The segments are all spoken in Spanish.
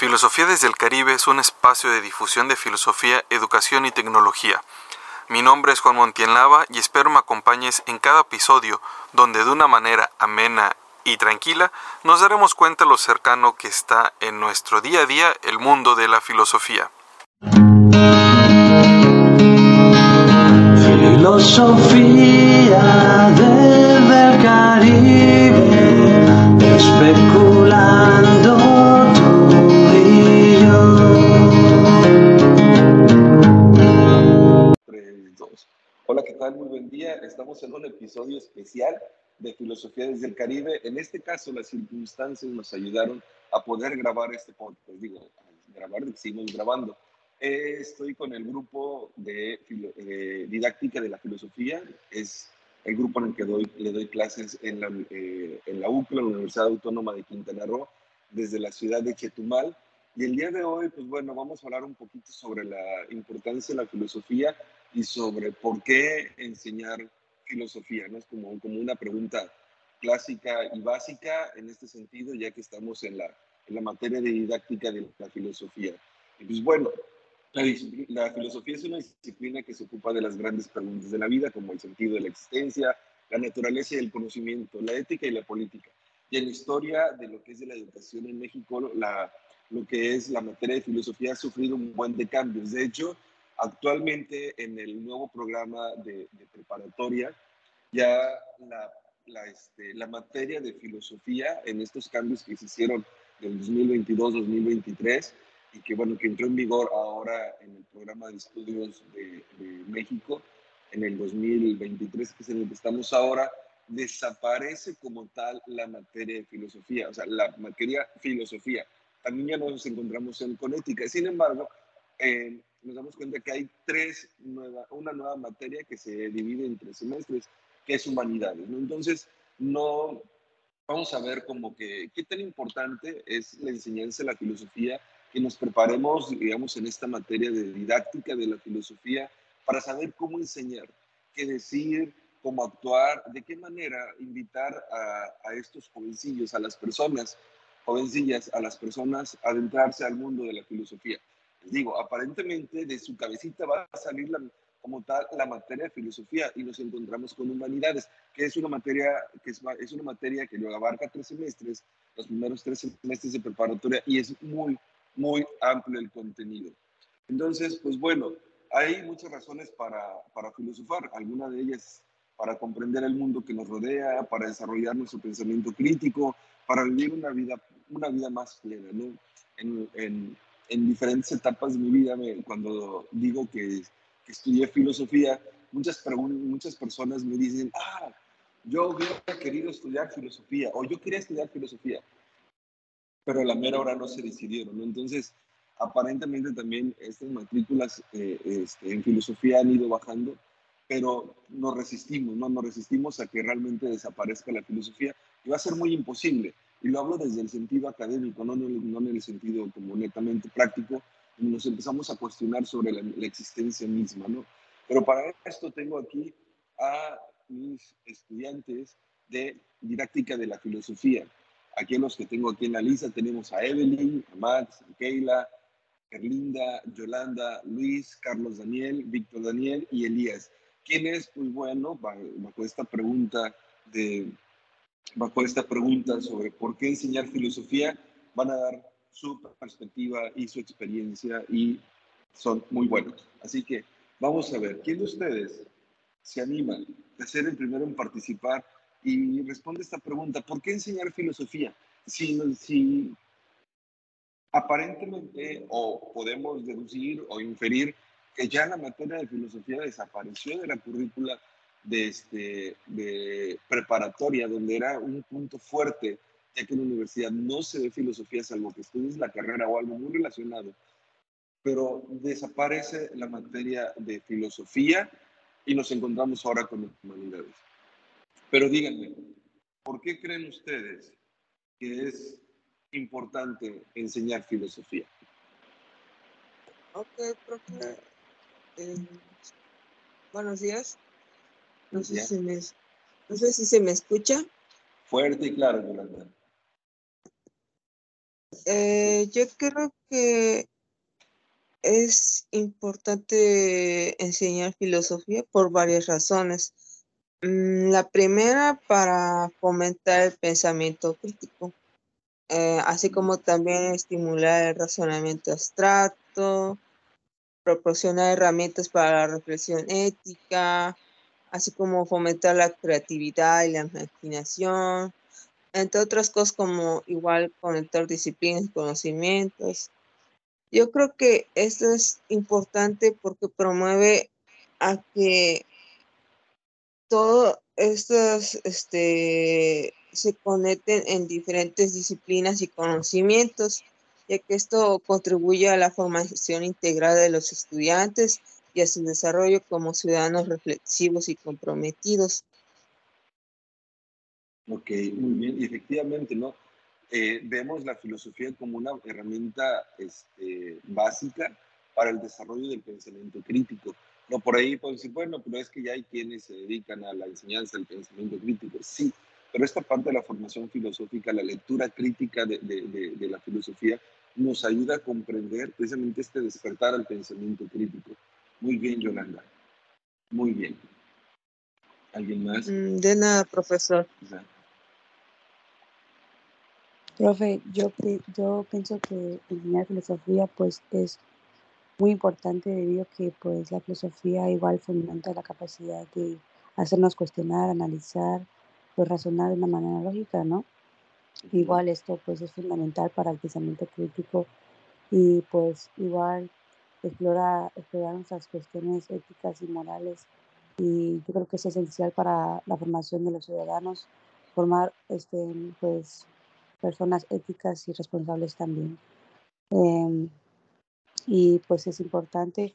Filosofía desde el Caribe es un espacio de difusión de filosofía, educación y tecnología. Mi nombre es Juan Montienlava y espero me acompañes en cada episodio donde de una manera amena y tranquila nos daremos cuenta lo cercano que está en nuestro día a día el mundo de la filosofía. Filosofía Caribe, tal? Muy buen día. Estamos en un episodio especial de Filosofía desde el Caribe. En este caso, las circunstancias nos ayudaron a poder grabar este podcast. Digo, a grabar, seguimos grabando. Eh, estoy con el grupo de, de, didáctica de la filosofía. Es el grupo en el que doy, le doy clases en la, eh, en la UCLA, la Universidad Autónoma de Quintana Roo, desde la ciudad de Chetumal. Y el día de hoy, pues bueno, vamos a hablar un poquito sobre la importancia de la filosofía y sobre por qué enseñar filosofía, ¿no? Es como, como una pregunta clásica y básica en este sentido, ya que estamos en la, en la materia de didáctica de la filosofía. Y pues bueno, la, la, filosofía es una disciplina que se ocupa de las grandes preguntas de la vida, como el sentido de la existencia, la naturaleza y el conocimiento, la ética y la política. Y en la historia de lo que es de la educación en México, la, lo que es la materia de filosofía ha sufrido un buen de cambios. De hecho, actualmente en el nuevo programa de, preparatoria, ya la, este, la materia de filosofía en estos cambios que se hicieron del 2022-2023, y que bueno, que entró en vigor ahora en el programa de estudios de, de, México en el 2023, que es en el que estamos ahora, desaparece como tal la materia de filosofía, o sea, la materia filosofía. También ya nos encontramos en conética. Sin embargo, eh, nos damos cuenta que hay tres nueva, una nueva materia que se divide en tres semestres, que es humanidades. ¿no? Entonces, no vamos a ver como que qué tan importante es la enseñanza de la filosofía que nos preparemos, digamos, en esta materia de didáctica de la filosofía para saber cómo enseñar, qué decir, cómo actuar, de qué manera invitar a, a, estos jovencillos, a las personas, jovencillas, a las personas a adentrarse al mundo de la filosofía. Digo, aparentemente de su cabecita va a salir la, como tal la materia de filosofía y nos encontramos con humanidades, que es una materia que es, es una materia que lo abarca tres semestres, los primeros tres semestres de preparatoria y es muy muy amplio el contenido. Entonces, pues bueno, hay muchas razones para, para filosofar, algunas de ellas para comprender el mundo que nos rodea, para desarrollar nuestro pensamiento crítico, para vivir una vida, una vida más plena, ¿no? En, en, en diferentes etapas de mi vida, me, cuando digo que, que, estudié filosofía, muchas, muchas personas me dicen, ah, yo hubiera querido estudiar filosofía, o yo quería estudiar filosofía, pero a la mera hora no se decidieron. ¿no? Entonces, aparentemente también estas matrículas eh, este, en filosofía han ido bajando, pero nos resistimos, ¿no? Nos resistimos a que realmente desaparezca la filosofía y va a ser muy imposible. Y lo hablo desde el sentido académico, no, no, no en el sentido como netamente práctico, nos empezamos a cuestionar sobre la, la existencia misma, ¿no? Pero para esto tengo aquí a mis estudiantes de didáctica de la filosofía. Aquí los que tengo aquí en la lista tenemos a Evelyn, a Max, a Keila, Erlinda, Yolanda, Luis, Carlos Daniel, Víctor Daniel y Elías. ¿Quiénes, pues bueno, bajo esta pregunta de, bajo esta pregunta sobre por qué enseñar filosofía, van a dar su perspectiva y su experiencia y son muy buenos. Así que vamos a ver, ¿quién de ustedes se anima a ser el primero en participar y responde esta pregunta, ¿por qué enseñar filosofía? Si, si aparentemente o podemos deducir o inferir que ya la materia de filosofía desapareció de la currícula de, este, de preparatoria, donde era un punto fuerte, ya que en la universidad no se ve filosofía salvo que estudies la carrera o algo muy relacionado, pero desaparece la materia de filosofía y nos encontramos ahora con humanidades. Pero díganme, ¿por qué creen ustedes que es importante enseñar filosofía? Ok, profe. Eh, buenos días. No sé, si me, no sé si se me escucha. Fuerte y claro, Yolanda. Eh, yo creo que es importante enseñar filosofía por varias razones. Mm, la primera, para fomentar el pensamiento crítico, eh, así como también estimular el razonamiento abstracto, proporcionar herramientas para la reflexión ética, así como fomentar la creatividad y la imaginación, entre otras cosas como igual conectar disciplinas y conocimientos. Yo creo que esto es importante porque promueve a que todos estos este, se conecten en diferentes disciplinas y conocimientos, ya que esto contribuye a la formación integral de los estudiantes y a su desarrollo como ciudadanos reflexivos y comprometidos. Ok, muy bien. Y efectivamente, ¿no? Eh, vemos la filosofía como una herramienta este, básica para el desarrollo del pensamiento crítico. No, por ahí puedo decir, bueno, pero es que ya hay quienes se dedican a la enseñanza del pensamiento crítico. Sí, pero esta parte de la formación filosófica, la lectura crítica de, de, de la filosofía, nos ayuda a comprender precisamente este despertar al pensamiento crítico. Muy bien, Yolanda. Muy bien. ¿Alguien más? Mm, De nada, profesor. Exacto. Profe, yo, yo pienso que enseñar filosofía pues es muy importante debido a que pues la filosofía igual fomenta la capacidad de hacernos cuestionar, analizar, pues razonar de una manera lógica, ¿no? Igual esto pues es fundamental para el pensamiento crítico y pues igual explora, explorar nuestras cuestiones éticas y morales y yo creo que es esencial para la formación de los ciudadanos, formar este, pues personas éticas y responsables también. Em, y pues es importante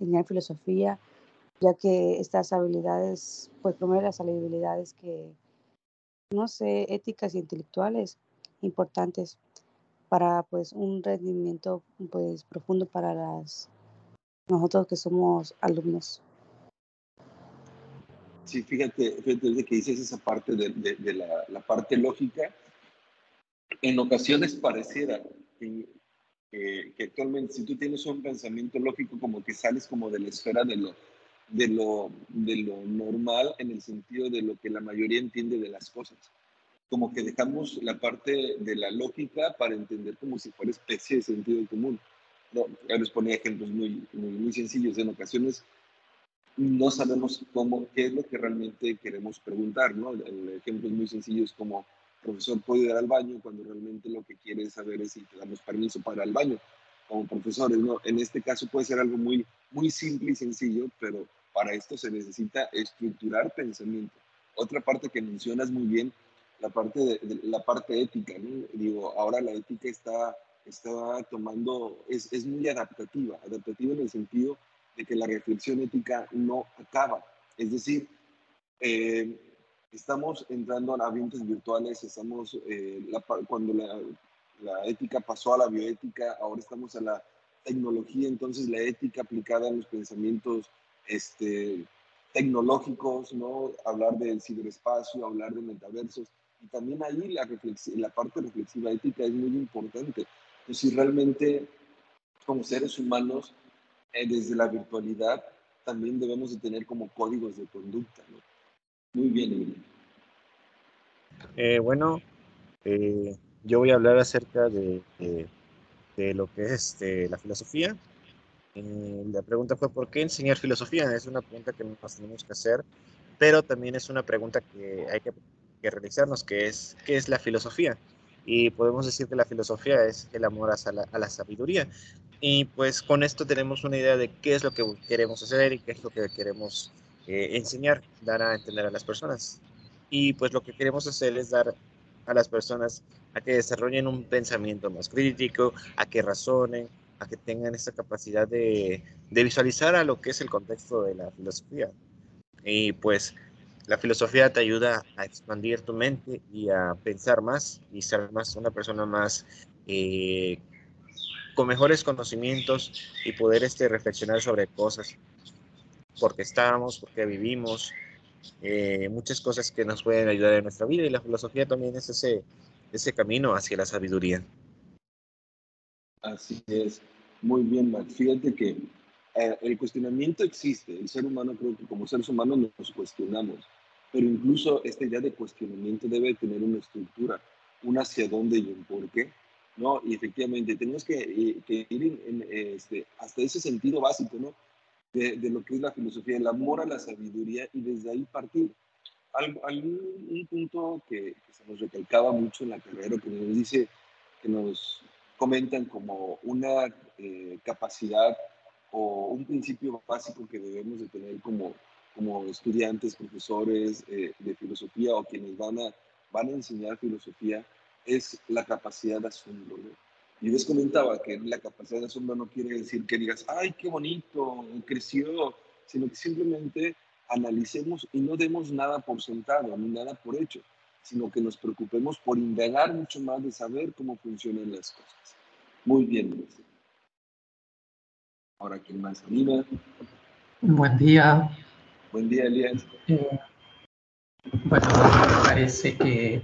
enseñar filosofía, ya que estas habilidades, pues promueve las habilidades que, no sé, éticas y intelectuales importantes para pues un rendimiento pues profundo para las nosotros que somos alumnos. Sí, fíjate, desde que dices esa parte de, de, la, la, parte lógica, en ocasiones pareciera que, que, que, actualmente si tú tienes un pensamiento lógico como que sales como de la esfera de lo, de, lo, de lo normal en el sentido de lo que la mayoría entiende de las cosas. Como que dejamos la parte de la lógica para entender como si fuera especie de sentido común. No, ya les ponía ejemplos muy, muy, muy sencillos. En ocasiones no sabemos cómo, qué es lo que realmente queremos preguntar, ¿no? Ejemplos muy sencillos como, profesor, ¿puedo ir al baño? Cuando realmente lo que quiere saber es si te damos permiso para al baño, como profesores, ¿no? En este caso puede ser algo muy, muy simple y sencillo, pero para esto se necesita estructurar pensamiento. Otra parte que mencionas muy bien, la parte, de, de la parte ética, ¿no? Digo, ahora la ética está, está tomando, es, es muy adaptativa, adaptativa en el sentido de que la reflexión ética no acaba. Es decir, eh, estamos entrando a ambientes virtuales, estamos, eh, la, cuando la, la, ética pasó a la bioética, ahora estamos a la tecnología, entonces la ética aplicada en los pensamientos este, tecnológicos, ¿no? hablar del ciberespacio, hablar de metaversos, y también ahí la, la parte reflexiva ética es muy importante. Entonces, si realmente como seres humanos eh, desde la virtualidad también debemos de tener como códigos de conducta. ¿no? Muy bien, Emilia. Eh, bueno, eh, yo voy a hablar acerca de, de, de lo que es este, la filosofía. la pregunta fue, ¿por qué enseñar filosofía? Es una pregunta que nos tenemos que hacer, pero también es una pregunta que hay que, que realizarnos, que es, ¿qué es la filosofía? Y podemos decir que la filosofía es el amor a la, a la sabiduría. Y pues con esto tenemos una idea de qué es lo que queremos hacer y qué es lo que queremos eh, enseñar, dar a entender a las personas. Y pues lo que queremos hacer es dar a las personas a que desarrollen un pensamiento más crítico, a que razonen, a que tengan esa capacidad de, de visualizar a lo que es el contexto de la filosofía. Y pues la filosofía te ayuda a expandir tu mente y a pensar más y ser más una persona más eh, con mejores conocimientos y poder este, reflexionar sobre cosas, porque estamos, porque vivimos, eh, muchas cosas que nos pueden ayudar en nuestra vida y la filosofía también es ese, ese camino hacia la sabiduría. Así es. Muy bien, Max. Fíjate que eh, el cuestionamiento existe. El ser humano, creo que como seres humanos nos cuestionamos. Pero incluso esta idea de cuestionamiento debe tener una estructura, un hacia dónde y un por qué. ¿no? Y efectivamente, tenemos que, eh, que ir en, en, este, hasta ese sentido básico, ¿no? De, de, lo que es la filosofía, el amor a la sabiduría y desde ahí partir. Un, un, punto que, que, se nos recalcaba mucho en la carrera, que nos dice, que nos comentan como una eh, capacidad o un principio básico que debemos de tener como, como estudiantes, profesores eh, de filosofía o quienes van a, van a enseñar filosofía, es la capacidad de asombro. Y les comentaba que la capacidad de asombro no quiere decir que digas, ay, qué bonito, creció, sino que simplemente analicemos y no demos nada por sentado, ni nada por hecho, sino que nos preocupemos por indagar mucho más de saber cómo funcionan las cosas. Muy bien, Luis. Ahora, ¿quién más anima? Buen día. Buen día, Elías. Eh, bueno, me parece que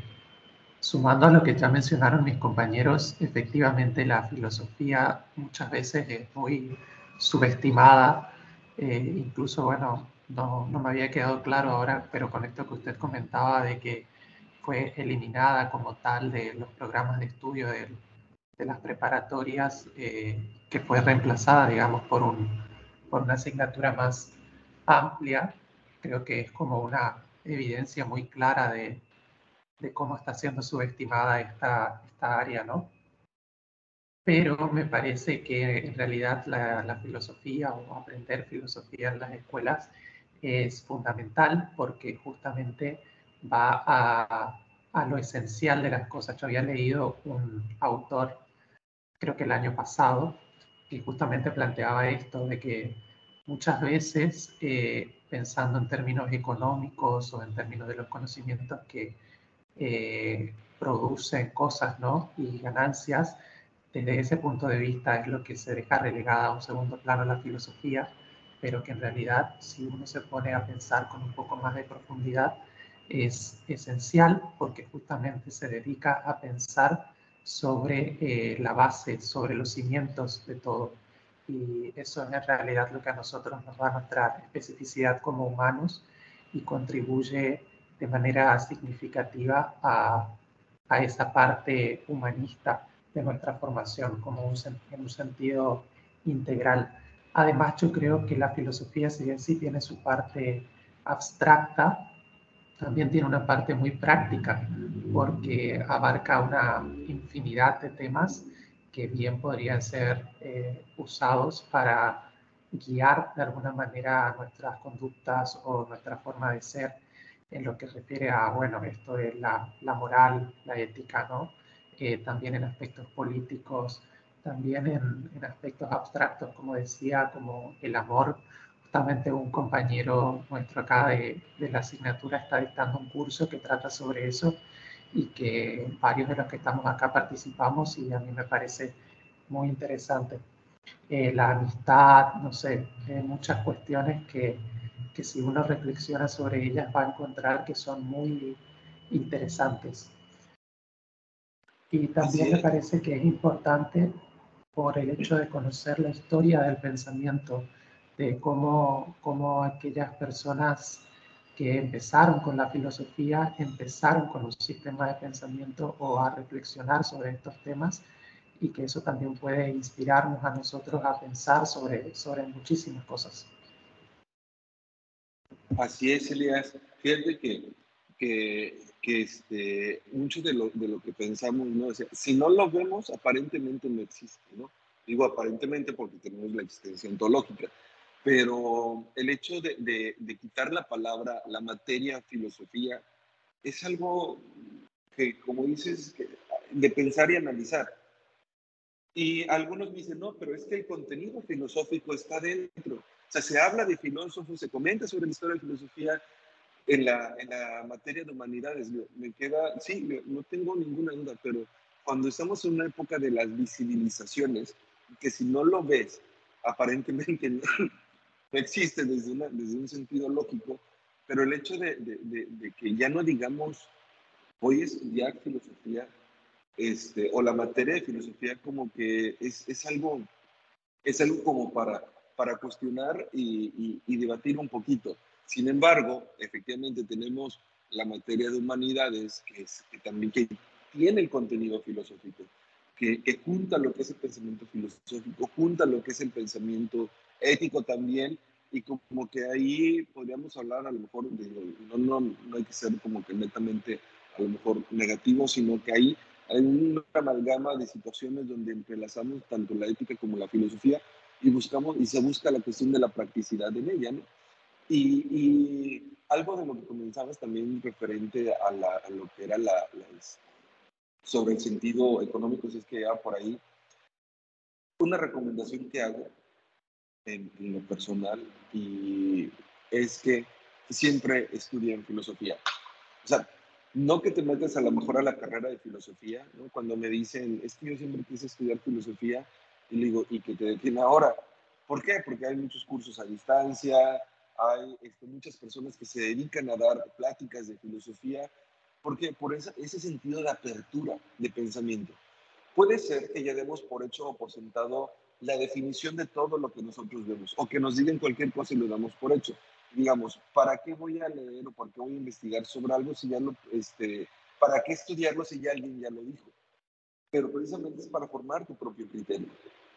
Sumando a lo que ya mencionaron mis compañeros, efectivamente la filosofía muchas veces es muy subestimada. Eh, incluso, bueno, no, no, me había quedado claro ahora, pero con esto que usted comentaba de que fue eliminada como tal de los programas de estudio de, de las preparatorias, eh, que fue reemplazada, digamos, por, un, por una asignatura más amplia, creo que es como una evidencia muy clara de, de cómo está siendo subestimada esta, esta área, ¿no? Pero me parece que en realidad la, la, filosofía o aprender filosofía en las escuelas es fundamental porque justamente va a, a lo esencial de las cosas. Yo había leído un autor, creo que el año pasado, que justamente planteaba esto de que muchas veces, eh, pensando en términos económicos o en términos de los conocimientos que eh, producen cosas ¿no? y ganancias, desde ese punto de vista es lo que se deja relegada a un segundo plano la filosofía, pero que en realidad si uno se pone a pensar con un poco más de profundidad, es esencial porque justamente se dedica a pensar sobre eh, la base, sobre los cimientos de todo. Y eso es en realidad lo que a nosotros nos da nuestra especificidad como humanos y contribuye de manera significativa a, a esa parte humanista de nuestra formación como en un sentido integral. Además, yo creo que la filosofía, si bien sí tiene su parte abstracta, también tiene una parte muy práctica, porque abarca una infinidad de temas que bien podrían ser eh, usados para guiar de alguna manera nuestras conductas o nuestra forma de ser en lo que refiere a, bueno, esto es la, la moral, la ética, ¿no? Eh, también en aspectos políticos, también en, en, aspectos abstractos, como decía, como el amor. Justamente un compañero nuestro acá de, de la asignatura está dictando un curso que trata sobre eso y que varios de los que estamos acá participamos y a mí me parece muy interesante. Eh, la amistad, no sé, eh, muchas cuestiones que, que si uno reflexiona sobre ellas va a encontrar que son muy interesantes. Y también me parece que es importante por el hecho de conocer la historia del pensamiento, de cómo, cómo aquellas personas que empezaron con la filosofía empezaron con un sistema de pensamiento o a reflexionar sobre estos temas y que eso también puede inspirarnos a nosotros a pensar sobre, sobre muchísimas cosas. Así es, Elías. Fíjate que, que, que este, mucho de lo, de lo, que pensamos, ¿no? O sea, si no lo vemos, aparentemente no existe, ¿no? Digo aparentemente porque tenemos la existencia ontológica, pero el hecho de, de, de quitar la palabra, la materia, filosofía, es algo que, como dices, de pensar y analizar. Y algunos dicen, no, pero es que el contenido filosófico está dentro. O sea, se habla de filósofos, se comenta sobre la historia de filosofía en la, en la materia de humanidades. Me queda, sí, no tengo ninguna duda, pero cuando estamos en una época de las visibilizaciones, que si no lo ves, aparentemente existe desde, una, desde un sentido lógico, pero el hecho de, de, de, de, que ya no digamos, voy a estudiar filosofía, este, o la materia de filosofía como que es, es algo, es algo como para, para cuestionar y, y- y debatir un poquito. Sin embargo, efectivamente tenemos la materia de humanidades que, es, que también que tiene el contenido filosófico, que, que junta lo que es el pensamiento filosófico, junta lo que es el pensamiento ético también, y como que ahí podríamos hablar a lo mejor, de, no, no, no hay que ser como que netamente a lo mejor negativo, sino que ahí hay una amalgama de situaciones donde entrelazamos tanto la ética como la filosofía y buscamos y se busca la cuestión de la practicidad en ella, ¿no? Y, y algo de lo que comenzabas también referente a, la, a lo que era la, las- sobre el sentido económico, si es que ya por ahí, una recomendación que hago en, en lo personal y es que siempre estudien filosofía. O sea, no que te metas a lo mejor a la carrera de filosofía, ¿no? Cuando me dicen, es que yo siempre quise estudiar filosofía, y le digo, ¿y que te detiene ahora? ¿Por qué? Porque hay muchos cursos a distancia, hay este, muchas personas que se dedican a dar pláticas de filosofía, porque por esa- ese sentido de apertura de pensamiento. Puede ser que ya demos por hecho o por sentado la definición de todo lo que nosotros vemos, o que nos digan cualquier cosa y lo damos por hecho. Digamos, ¿para qué voy a leer o para qué voy a investigar sobre algo si ya lo, este, para qué estudiarlo si ya alguien ya lo dijo? Pero precisamente es para formar tu propio criterio,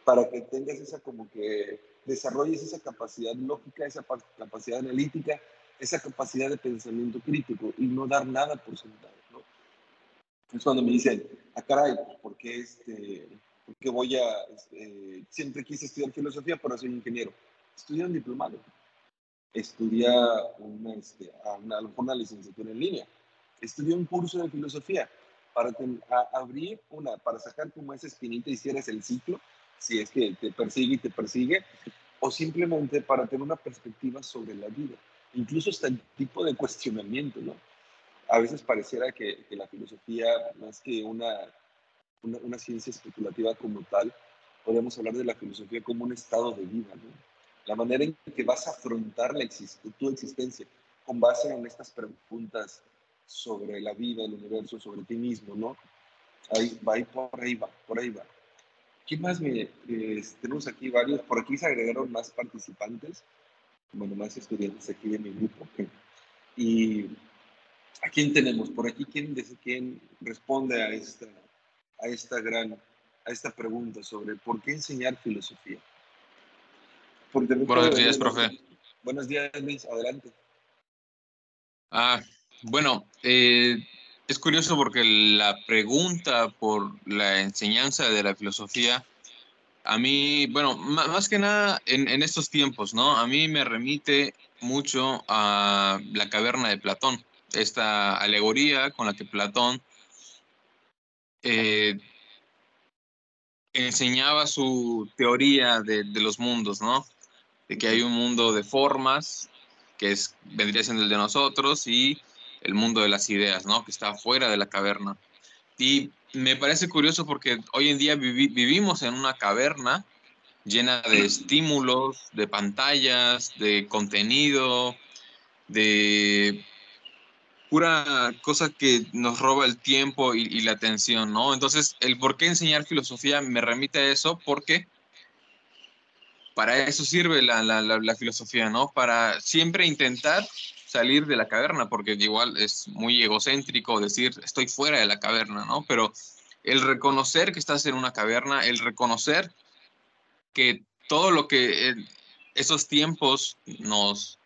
para que tengas esa como que desarrolles esa capacidad lógica, esa pa- capacidad analítica, esa capacidad de pensamiento crítico y no dar nada por sentado, ¿no? Es cuando me dicen, ah, caray, pues, ¿por qué, este, por qué voy a, este, siempre quise estudiar filosofía, pero soy ingeniero? Estudia un diplomado, estudia una, este, una, a lo mejor una licenciatura en línea, estudia un curso de filosofía para ten- a- abrir una, para sacar como esa espinita y cierres el ciclo, si es que te persigue y te persigue, o simplemente para tener una perspectiva sobre la vida, incluso hasta el tipo de cuestionamiento, ¿no? a veces pareciera que, que la filosofía, más que una, una, una ciencia especulativa como tal, podríamos hablar de la filosofía como un estado de vida, ¿no? La manera en que vas a afrontar la exist tu existencia con base en estas preguntas sobre la vida, el universo, sobre ti mismo, ¿no? Ahí va, ahí por ahí va, por ahí va. ¿Qué más me, eh, tenemos aquí varios? Por aquí se agregaron más participantes, bueno, más estudiantes aquí de mi grupo. Y ¿A quién tenemos? Por aquí, ¿quién, des- quién responde a esta, a esta gran, a esta pregunta sobre por qué enseñar filosofía? Porque Buenos días, profe. Buenos días, Luis, adelante. Ah, bueno, eh, es curioso porque la pregunta por la enseñanza de la filosofía, a mí, bueno, más que nada en, en estos tiempos, ¿no? A mí me remite mucho a la caverna de Platón, esta alegoría con la que Platón eh, enseñaba su teoría de, de los mundos, ¿no? De que hay un mundo de formas, que es, vendría siendo el de nosotros, y el mundo de las ideas, ¿no? Que está fuera de la caverna. Y me parece curioso porque hoy en día vivi- vivimos en una caverna llena de estímulos, de pantallas, de contenido, de pura cosa que nos roba el tiempo y, la atención, ¿no? Entonces, el por qué enseñar filosofía me remite a eso porque para eso sirve la, la, filosofía, ¿no? Para siempre intentar salir de la caverna, porque igual es muy egocéntrico decir estoy fuera de la caverna, ¿no? Pero el reconocer que estás en una caverna, el reconocer que todo lo que en esos tiempos nos,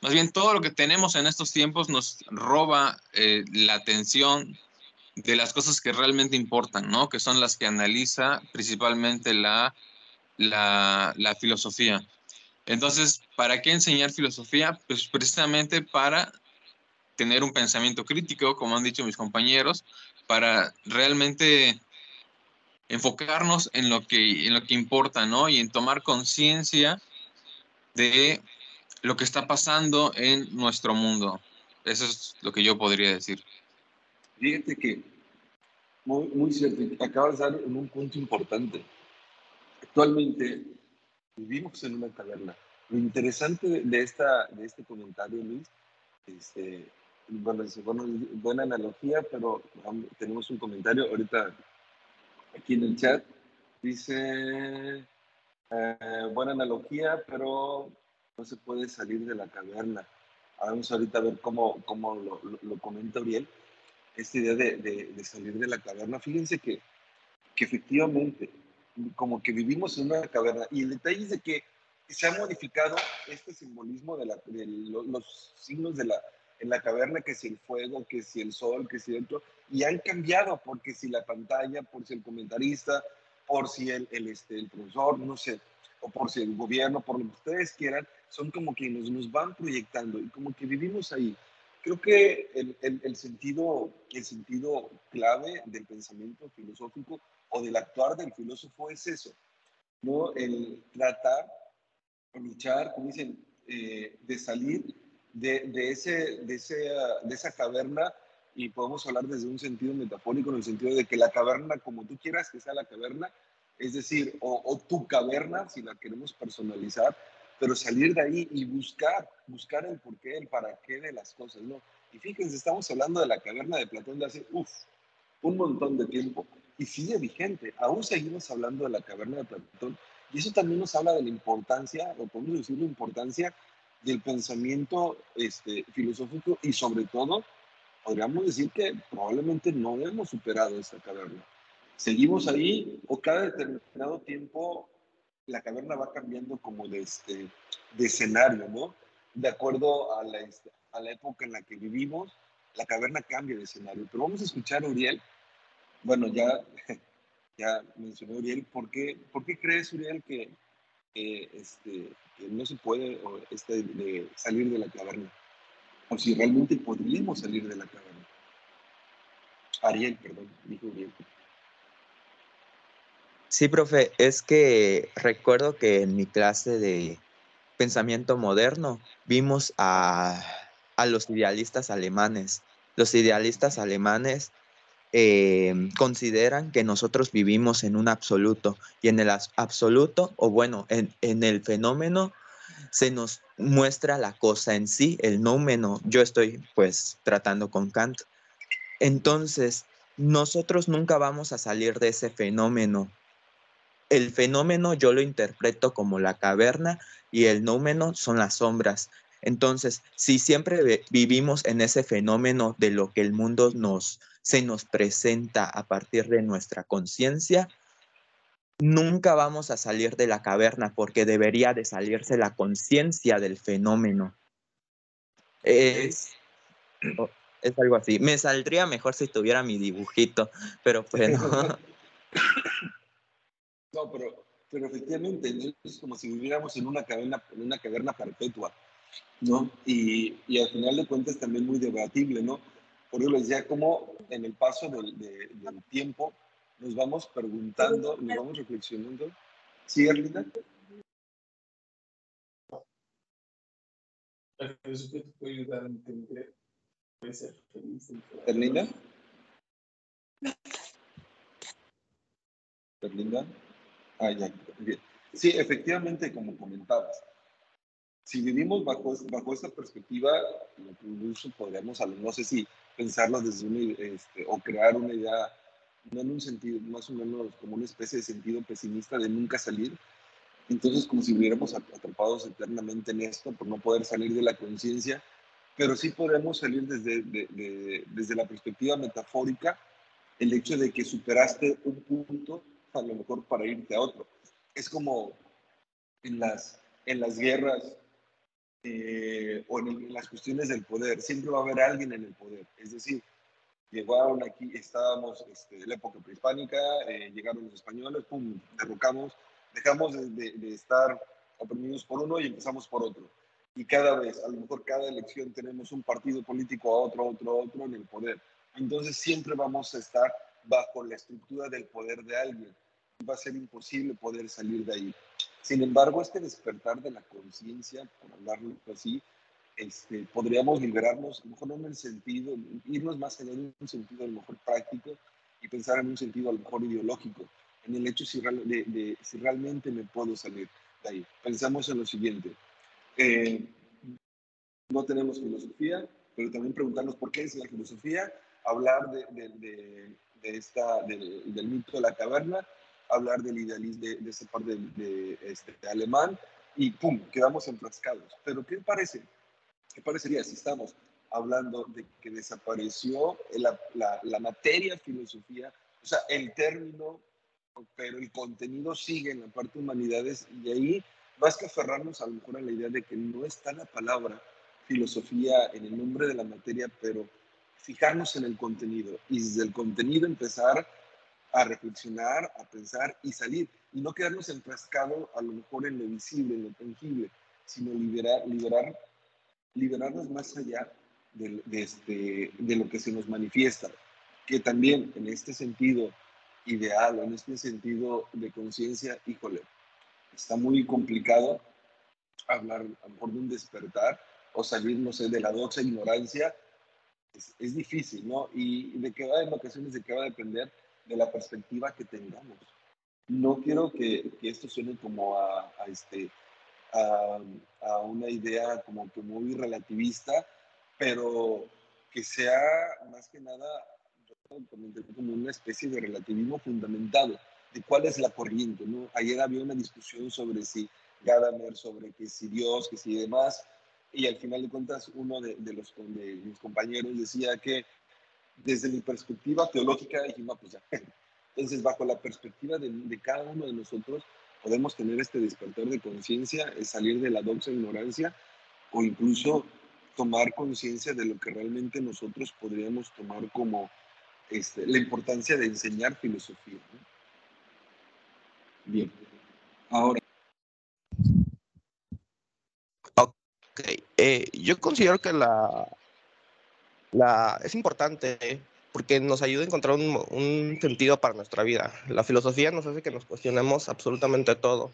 más bien todo lo que tenemos en estos tiempos nos roba eh, la atención de las cosas que realmente importan, ¿no? Que son las que analiza principalmente la, la, la filosofía. Entonces, ¿para qué enseñar filosofía? Pues precisamente para tener un pensamiento crítico, como han dicho mis compañeros, para realmente enfocarnos en lo que, en lo que importa, ¿no? Y en tomar conciencia de lo que está pasando en nuestro mundo. Eso es lo que yo podría decir. Fíjate que, muy, muy cierto, acabas de dar en un punto importante. Actualmente vivimos en una caverna. Lo interesante de, de esta, de este comentario, Luis, este, bueno, es bueno, buena analogía, pero um, tenemos un comentario, ahorita Aquí en el chat dice, eh, buena analogía, pero no se puede salir de la caverna. Vamos ahorita a ver cómo, cómo lo, lo, comenta Uriel, esta idea de, de, salir de la caverna. Fíjense que, que efectivamente, como que vivimos en una caverna, y el detalle es de que se ha modificado este simbolismo de, la, de los, signos de la, en la caverna, que si el fuego, que si el sol, que si otro, y han cambiado, porque si la pantalla, por si el comentarista, por si el, el, este, el profesor, no sé, o por si el gobierno, por lo que ustedes quieran, son como que nos, van proyectando y como que vivimos ahí. Creo que el, el, el, sentido, el sentido clave del pensamiento filosófico o del actuar del filósofo es eso, ¿no? El tratar, luchar, como dicen, eh, de salir de, de, ese, de, ese, de esa caverna y podemos hablar desde un sentido metafórico, en el sentido de que la caverna, como tú quieras que sea la caverna, es decir, o, o, tu caverna, si la queremos personalizar, pero salir de ahí y buscar, buscar el porqué, el para qué de las cosas, ¿no? Y fíjense, estamos hablando de la caverna de Platón de hace, uff, un montón de tiempo y sigue vigente. Aún seguimos hablando de la caverna de Platón y eso también nos habla de la importancia, o podemos decir la importancia del pensamiento este, filosófico y sobre todo, podríamos decir que probablemente no hemos superado esta caverna. Seguimos ahí o cada determinado tiempo la caverna va cambiando como de, este, de escenario, ¿no? De acuerdo a la, este, a la época en la que vivimos, la caverna cambia de escenario. Pero vamos a escuchar a Uriel. Bueno, ya, ya mencionó Uriel. ¿Por qué, ¿por qué crees, Uriel, que, este, no se puede este, salir de la caverna? O si realmente podríamos salir de la caverna. Ariel, perdón, dijo Uriel. Sí, profe, es que recuerdo que en mi clase de pensamiento moderno vimos a, a los idealistas alemanes. Los idealistas alemanes eh, consideran que nosotros vivimos en un absoluto y en el absoluto, o bueno, en, en el fenómeno se nos muestra la cosa en sí, el nómeno. Yo estoy pues tratando con Kant. Entonces, nosotros nunca vamos a salir de ese fenómeno el fenómeno yo lo interpreto como la caverna y el nómeno son las sombras. Entonces, si siempre vivimos en ese fenómeno de lo que el mundo nos se nos presenta a partir de nuestra conciencia, nunca vamos a salir de la caverna porque debería de salirse la conciencia del fenómeno. Es, es algo así. Me saldría mejor si tuviera mi dibujito, pero pues no. Pero, pero efectivamente ¿no? es como si viviéramos en una caverna, en una caverna perpetua, ¿no? Y, y al final de cuentas también muy debatible, ¿no? Por eso les decía cómo en el paso del, de, del tiempo nos vamos preguntando, nos vamos reflexionando. ¿Sí, Erlinda? Eso que te puede ayudar a entender. Puede ser feliz. ¿Erlinda? ¿Erlinda? Ah, ya, bien. Sí, efectivamente, como comentabas, si vivimos bajo, bajo esta perspectiva, incluso podríamos, no sé si pensarlo desde una, este, o crear una idea, no en un sentido, más o menos como una especie de sentido pesimista de nunca salir, entonces como si viviéramos atrapados eternamente en esto por no poder salir de la conciencia, pero sí podremos salir desde, de, de, desde la perspectiva metafórica, el hecho de que superaste un punto a lo mejor para irte a otro. Es como en las, en las guerras eh, o en, en, las cuestiones del poder, siempre va a haber alguien en el poder. Es decir, llegaron aquí, estábamos este, en la época prehispánica, eh, llegaron los españoles, pum, derrocamos, dejamos de, de, de estar oprimidos por uno y empezamos por otro. Y cada vez, a lo mejor cada elección tenemos un partido político a otro, otro, otro en el poder. Entonces siempre vamos a estar bajo la estructura del poder de alguien. Va a ser imposible poder salir de ahí. Sin embargo, este despertar de la conciencia, por hablarlo así, este, podríamos liberarnos, a lo mejor no en el sentido, irnos más allá en un sentido a lo mejor práctico y pensar en un sentido a lo mejor ideológico, en el hecho si, real, de, de, si realmente me puedo salir de ahí. Pensamos en lo siguiente, eh, no tenemos filosofía, pero también preguntarnos por qué es la filosofía, hablar de, de, de esta, del, mito de la caverna, hablar del idealismo de, esa parte de, este, alemán y ¡pum! quedamos enfrascados. Pero ¿qué parece? ¿Qué parecería si estamos hablando de que desapareció la, la, materia filosofía, o sea, el término, pero el contenido sigue en la parte de humanidades y ahí, más que aferrarnos a lo mejor a la idea de que no está la palabra filosofía en el nombre de la materia, pero fijarnos en el contenido y desde el contenido empezar a reflexionar, a pensar y salir y no quedarnos enfrascados a lo mejor en lo visible, en lo tangible, sino liberar, liberar, liberarnos más allá de, de, este, de lo que se nos manifiesta, que también en este sentido ideal, en este sentido de conciencia, híjole, está muy complicado hablar a lo mejor de un despertar o salir, no sé, de la doxa ignorancia, es, difícil, ¿no? Y de qué va en ocasiones, de qué va a depender de la perspectiva que tengamos. No quiero que, que esto suene como a, este, a, una idea como que muy relativista, pero que sea más que nada como una especie de relativismo fundamentado de cuál es la corriente. ¿no? Ayer había una discusión sobre si Gadamer, sobre que si Dios, que si demás, y al final de cuentas uno de, de los de mis compañeros decía que desde mi perspectiva teológica dijimos, pues ya. Entonces, bajo la perspectiva de, de, cada uno de nosotros, podemos tener este despertar de conciencia, salir de la doxa ignorancia o incluso tomar conciencia de lo que realmente nosotros podríamos tomar como este, la importancia de enseñar filosofía. ¿no? Bien, ahora. Ok, eh, yo considero que la, es importante porque nos ayuda a encontrar un, un, sentido para nuestra vida. La filosofía nos hace que nos cuestionemos absolutamente todo.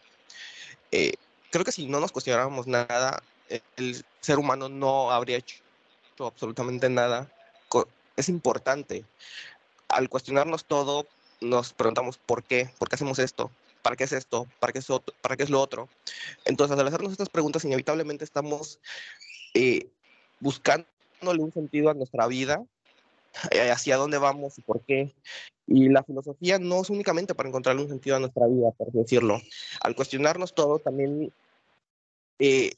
Eh, creo que si no nos cuestionáramos nada, el ser humano no habría hecho absolutamente nada. Es importante. Al cuestionarnos todo, nos preguntamos por qué, por qué hacemos esto, para qué es esto, para qué es, otro, para qué es lo otro. Entonces, al hacernos estas preguntas, inevitablemente estamos eh, buscando un sentido a nuestra vida, eh, hacia dónde vamos y por qué. Y la filosofía no es únicamente para encontrarle un sentido a nuestra vida, por decirlo. Al cuestionarnos todo, también, eh,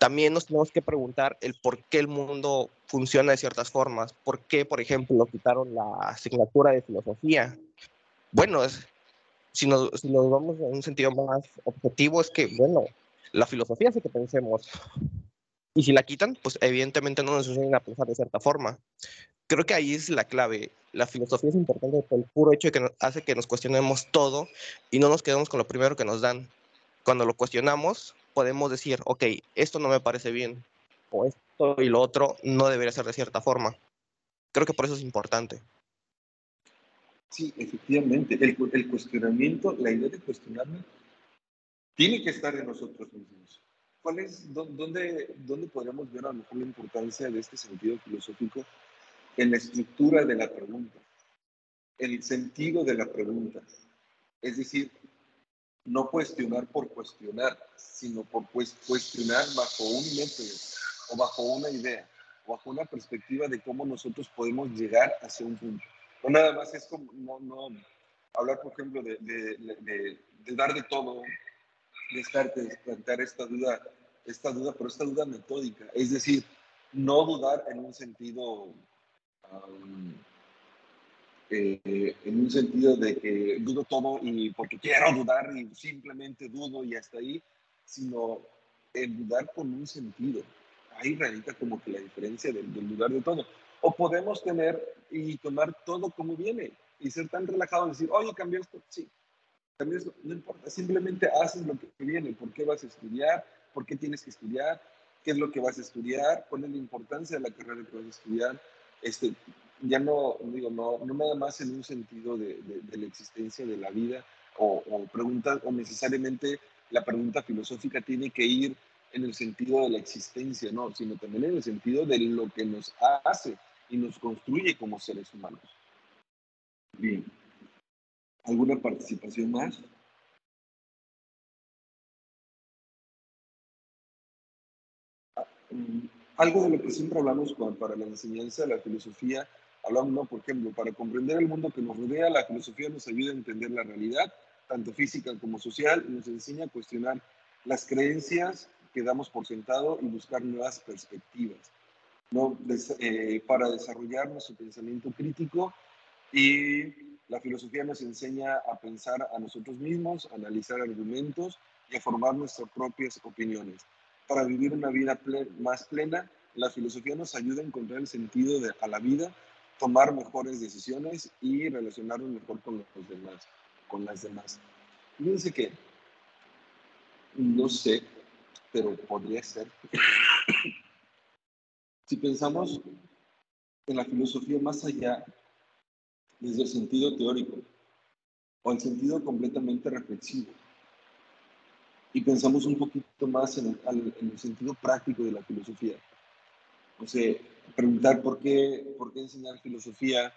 también nos tenemos que preguntar el por qué el mundo funciona de ciertas formas. ¿Por qué, por ejemplo, quitaron la asignatura de filosofía? Bueno, es, si, nos, si nos vamos en un sentido más objetivo, es que, bueno, la filosofía hace que pensemos, y si la quitan, pues evidentemente no nos enseñan a pensar de cierta forma. Creo que ahí es la clave. La filosofía es importante por el puro hecho de que nos hace que nos cuestionemos todo y no nos quedemos con lo primero que nos dan. Cuando lo cuestionamos, podemos decir, ok, esto no me parece bien, o esto y lo otro no debería ser de cierta forma. Creo que por eso es importante. Sí, efectivamente, el, cuestionamiento, la idea de cuestionarme, tiene que estar en nosotros mismos. ¿Cuál es, dónde, dónde podríamos ver a lo mejor la importancia de este sentido filosófico en la estructura de la pregunta, en el sentido de la pregunta? Es decir, no cuestionar por cuestionar, sino por cuestionar bajo un método o bajo una idea o bajo una perspectiva de cómo nosotros podemos llegar hacia un punto. No nada más es como, no, no hablar, por ejemplo, de, de, de, de dar de todo, descarte, plantear esta duda, esta duda, pero esta duda metódica, es decir, no dudar en un sentido, um, eh, en un sentido de que dudo todo y porque quiero dudar y simplemente dudo y hasta ahí, sino el dudar con un sentido. Ahí radica como que la diferencia del, del dudar de todo. O podemos tener y tomar todo como viene y ser tan relajado y decir, oye, cambió esto, sí, también no importa, simplemente haces lo que viene, por qué vas a estudiar, por qué tienes que estudiar, qué es lo que vas a estudiar, cuál es la importancia de la carrera que vas a estudiar. Este, ya no, digo, no, no nada más en un sentido de, de, de la existencia de la vida o, o preguntas, o necesariamente la pregunta filosófica tiene que ir en el sentido de la existencia, no, sino también en el sentido de lo que nos hace y nos construye como seres humanos. Bien. ¿Alguna participación más? Algo de lo que siempre hablamos para la enseñanza de la filosofía Hablamos, ¿no? por ejemplo, para comprender el mundo que nos rodea, la filosofía nos ayuda a entender la realidad, tanto física como social, y nos enseña a cuestionar las creencias que damos por sentado y buscar nuevas perspectivas, ¿no? Des- eh, para desarrollar nuestro pensamiento crítico y la filosofía nos enseña a pensar a nosotros mismos, a analizar argumentos y a formar nuestras propias opiniones. Para vivir una vida más plena, la filosofía nos ayuda a encontrar el sentido de, a la vida, tomar mejores decisiones y relacionarnos mejor con los demás, con las demás. Fíjense que, no sé, pero podría ser. Si pensamos en la filosofía más allá desde el sentido teórico o el sentido completamente reflexivo. Y pensamos un poquito más en el, sentido práctico de la filosofía. O sea, preguntar por qué, por qué enseñar filosofía.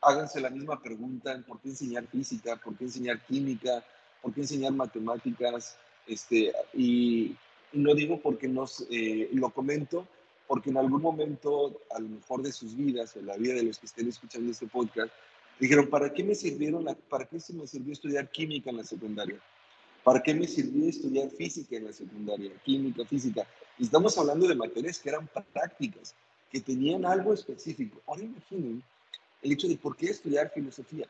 Háganse la misma pregunta, ¿por qué enseñar física? ¿Por qué enseñar química? ¿Por qué enseñar matemáticas? Este, y, y no digo porque nos, eh, lo comento, porque en algún momento, a lo mejor de sus vidas, o la vida de los que estén escuchando este podcast, dijeron, ¿para qué me sirvieron, para qué se me sirvió estudiar química en la secundaria? ¿Para qué me sirvió estudiar física en la secundaria? Química, física. Estamos hablando de materias que eran prácticas, que tenían algo específico. Ahora imaginen el hecho de por qué estudiar filosofía.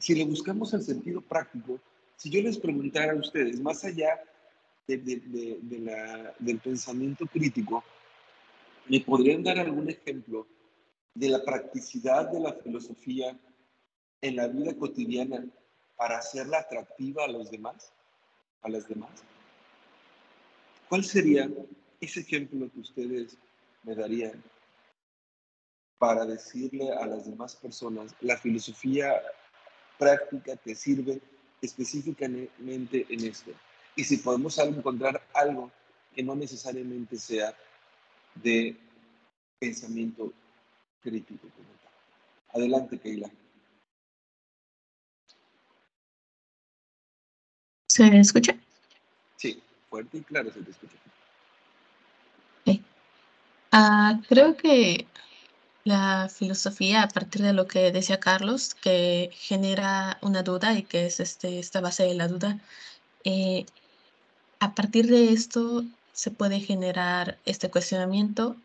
Si le buscamos el sentido práctico, si yo les preguntara a ustedes, más allá del pensamiento crítico, ¿me podrían dar algún ejemplo de la practicidad de la filosofía en la vida cotidiana para hacerla atractiva a los demás, a las demás? ¿Cuál sería ese ejemplo que ustedes me darían para decirle a las demás personas la filosofía práctica te sirve específicamente en esto? Y si podemos encontrar algo que no necesariamente sea de pensamiento crítico. Adelante, Keila. ¿Se escucha? Sí, fuerte y claro se te escucha. Ah, creo que la filosofía, a partir de lo que decía Carlos, que genera una duda y que es este, esta base de la duda, eh, a partir de esto se puede generar este cuestionamiento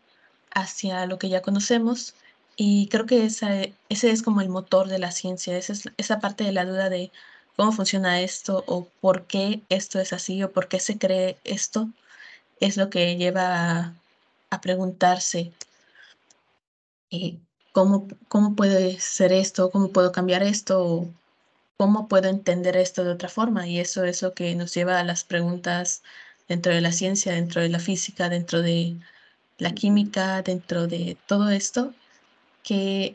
hacia lo que ya conocemos y creo que esa, e- ese es como el motor de la ciencia, esa, es, esa parte de la duda de cómo funciona esto o por qué esto es así o por qué se cree esto, es lo que lleva a, a preguntarse eh, ¿cómo, ¿cómo puede ser esto? ¿Cómo puedo cambiar esto? ¿O ¿Cómo puedo entender esto de otra forma? Y eso es lo que nos lleva a las preguntas dentro de la ciencia, dentro de la física, dentro de la química, dentro de todo esto, que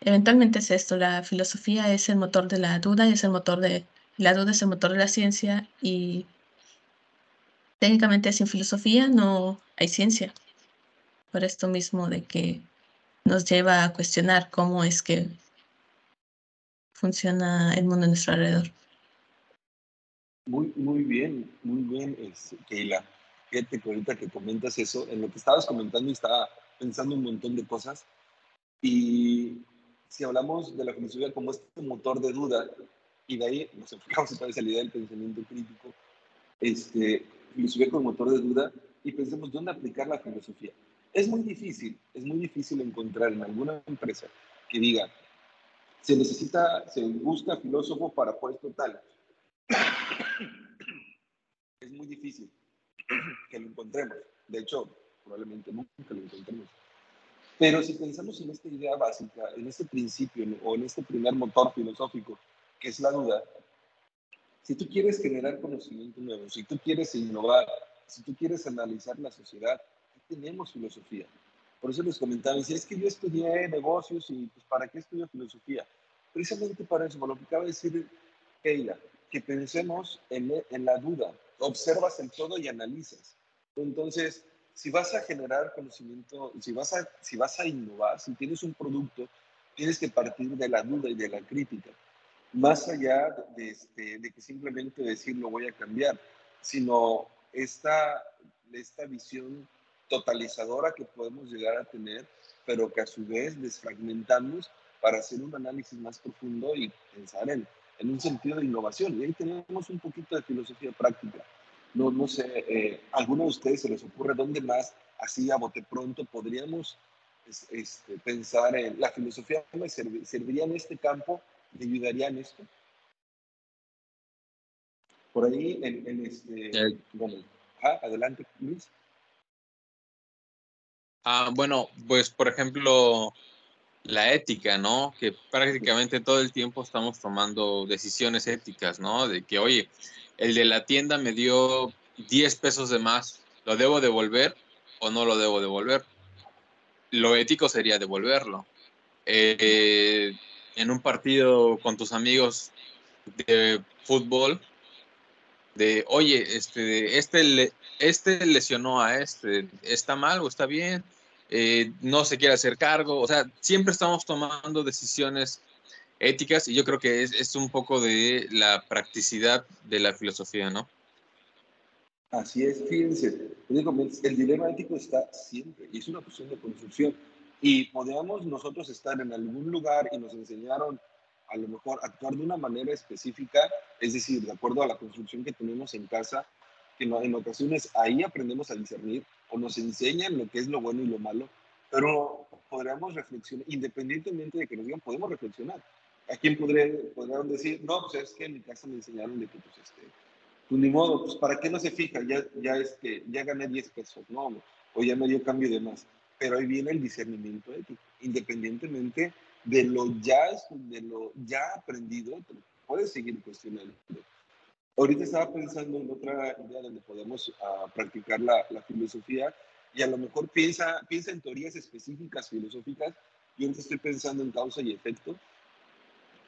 eventualmente es esto, la filosofía es el motor de la duda y es el motor de, la duda es el motor de la ciencia y técnicamente sin filosofía no hay ciencia. Por esto mismo de que nos lleva a cuestionar cómo es que funciona el mundo a nuestro alrededor. Muy, muy bien, muy bien, este, Keila. Fíjate que ahorita que comentas eso, en lo que estabas comentando y estaba pensando un montón de cosas. Y si hablamos de la filosofía como este motor de duda, y de ahí nos enfocamos otra vez a la idea del pensamiento crítico, este, filosofía como motor de duda, y pensemos dónde aplicar la filosofía. Es muy difícil, es muy difícil encontrar en alguna empresa que diga, se necesita, se busca filósofo para puesto tal. Es muy difícil que lo encontremos. De hecho, probablemente nunca lo encontremos. Pero si pensamos en esta idea básica, en este principio o en este primer motor filosófico, que es la duda, si tú quieres generar conocimiento nuevo, si tú quieres innovar, si tú quieres analizar la sociedad, tenemos filosofía. Por eso les comentaba, si es que yo estudié negocios y pues ¿para qué estudio filosofía? Precisamente para eso, por lo que acaba de decir Keila, que pensemos en, en la duda, observas el todo y analizas. Entonces, si vas a generar conocimiento, si vas a, si vas a innovar, si tienes un producto, tienes que partir de la duda y de la crítica. Más allá de, este, de que simplemente decir lo voy a cambiar, sino esta, esta visión totalizadora que podemos llegar a tener pero que a su vez desfragmentamos para hacer un análisis más profundo y pensar en, en un sentido de innovación. Y ahí tenemos un poquito de filosofía práctica. No, no sé, eh, ¿alguno de ustedes se les ocurre dónde más, así a bote pronto, podríamos es- este, pensar en la filosofía me servi- serviría en este campo? ¿Me ayudaría en esto? Por ahí, en, en este, Eh. bueno, adelante, Luis. Ah, bueno, pues por ejemplo, la ética, ¿no? Que prácticamente todo el tiempo estamos tomando decisiones éticas, ¿no? De que, oye, el de la tienda me dio 10 pesos de más, ¿lo debo devolver o no lo debo devolver? Lo ético sería devolverlo. Eh, en un partido con tus amigos de fútbol, de, oye, este, este, este lesionó a este, ¿está mal o está bien? Eh, no se quiere hacer cargo, o sea, siempre estamos tomando decisiones éticas y yo creo que es, un poco de la practicidad de la filosofía, ¿no? Así es, fíjense, el dilema ético está siempre y es una cuestión de construcción. Y podríamos nosotros estar en algún lugar y nos enseñaron a lo mejor actuar de una manera específica, es decir, de acuerdo a la construcción que tenemos en casa, que en ocasiones ahí aprendemos a discernir o nos enseñan lo que es lo bueno y lo malo, pero podríamos reflexionar, independientemente de que nos digan, podemos reflexionar. ¿A quién podré, podrían decir, no, pues es que en mi casa me enseñaron de que, pues, este, pues ni modo, pues para qué no se fija, ya, ya, este, ya gané 10 pesos, no, o ya me dio cambio de más. Pero ahí viene el discernimiento ético, independientemente de lo ya, de lo ya aprendido, puedes seguir cuestionando. Ahorita estaba pensando en otra idea donde podemos ah, practicar la, la filosofía y a lo mejor piensa, piensa en teorías específicas filosóficas. Yo ahorita estoy pensando en causa y efecto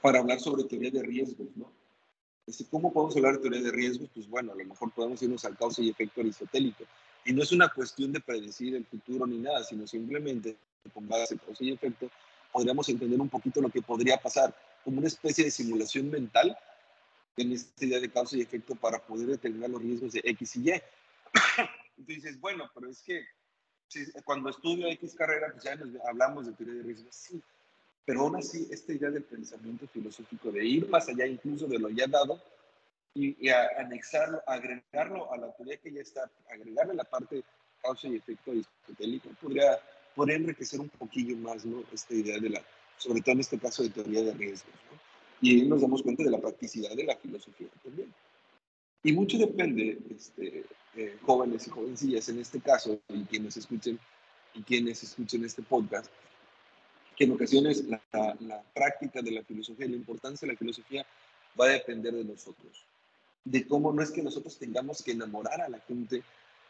para hablar sobre teoría de riesgos, ¿no? ¿Cómo podemos hablar de teoría de riesgos? Pues bueno, a lo mejor podemos irnos al causa y efecto aristotélico. Y no es una cuestión de predecir el futuro ni nada, sino simplemente con base en causa y efecto podríamos entender un poquito lo que podría pasar, como una especie de simulación mental en esta idea de causa y efecto para poder determinar los riesgos de X y Y. Entonces bueno, pero es que cuando estudio X carrera, pues ya nos hablamos de teoría de riesgos, sí, pero aún así, esta idea del pensamiento filosófico, de ir más allá incluso de lo ya dado y, y a- anexarlo, agregarlo a la teoría que ya está, agregarle la parte causa y efecto aristotélico, podría, podría enriquecer un poquillo más ¿no? esta idea de la, sobre todo en este caso de teoría de riesgos. ¿no? Y ahí nos damos cuenta de la practicidad de la filosofía también. Y mucho depende, este, eh, jóvenes y jovencillas en este caso, y quienes escuchen, y quienes escuchen este podcast, que en ocasiones la, la- la práctica de la filosofía, la importancia de la filosofía va a depender de nosotros. De cómo no es que nosotros tengamos que enamorar a la gente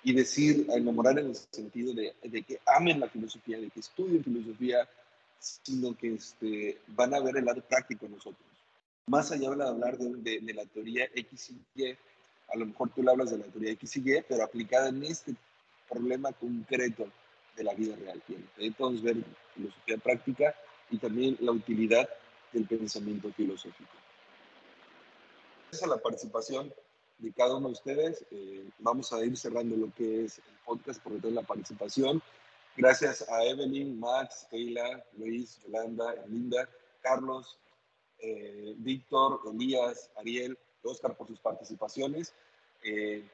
y decir, enamorar en el sentido de, de que amen la filosofía, de que estudien filosofía, sino que este, van a ver el lado práctico en nosotros. Más allá de hablar de, de- de la teoría X y Y, a lo mejor tú le hablas de la teoría X y Y, pero aplicada en este problema concreto de la vida real. Ahí podemos ver filosofía práctica y también la utilidad del pensamiento filosófico. Gracias a la participación de cada uno de ustedes, eh, vamos a ir cerrando lo que es el podcast por toda la participación. Gracias a Evelyn, Max, Keila, Luis, Yolanda, Linda, Carlos, eh, Víctor, Elías, Ariel, Oscar por sus participaciones. Eh,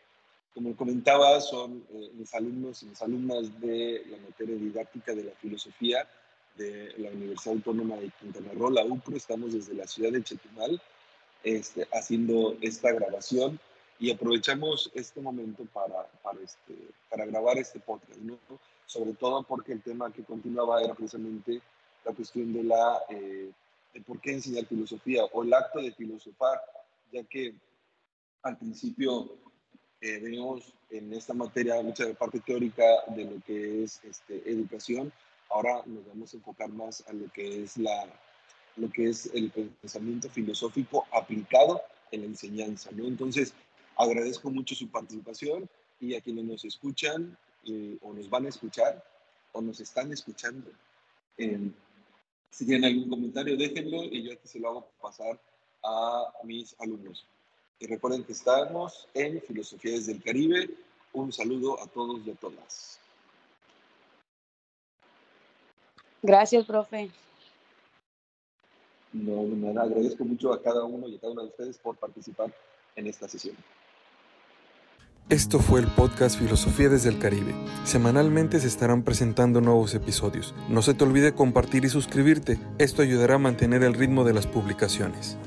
como comentaba, son eh, mis alumnos y mis alumnas de la materia didáctica de la filosofía de la Universidad Autónoma de Quintana Roo, la UPRO. Estamos desde la ciudad de Chetumal este, haciendo esta grabación y aprovechamos este momento para, este, grabar este podcast, sobre todo porque el tema que continuaba era precisamente la cuestión de la eh, de por qué enseñar filosofía o el acto de filosofar, ya que al principio eh, venimos en esta materia mucha parte teórica de lo que es este, educación, ahora nos vamos a enfocar más a lo que es la lo que es el pensamiento filosófico aplicado en la enseñanza, ¿no? Entonces, agradezco mucho su participación y a quienes nos escuchan eh, o nos van a escuchar o nos están escuchando. eh, si tienen algún comentario, déjenlo y yo aquí se lo hago pasar a mis alumnos. Y recuerden que estamos en Filosofía desde el Caribe. Un saludo a todos y a todas. Gracias, profe. No, de nada, agradezco mucho a cada uno y a cada una de ustedes por participar en esta sesión. Esto fue el podcast Filosofía desde el Caribe. Semanalmente se estarán presentando nuevos episodios. No se te olvide compartir y suscribirte. Esto ayudará a mantener el ritmo de las publicaciones.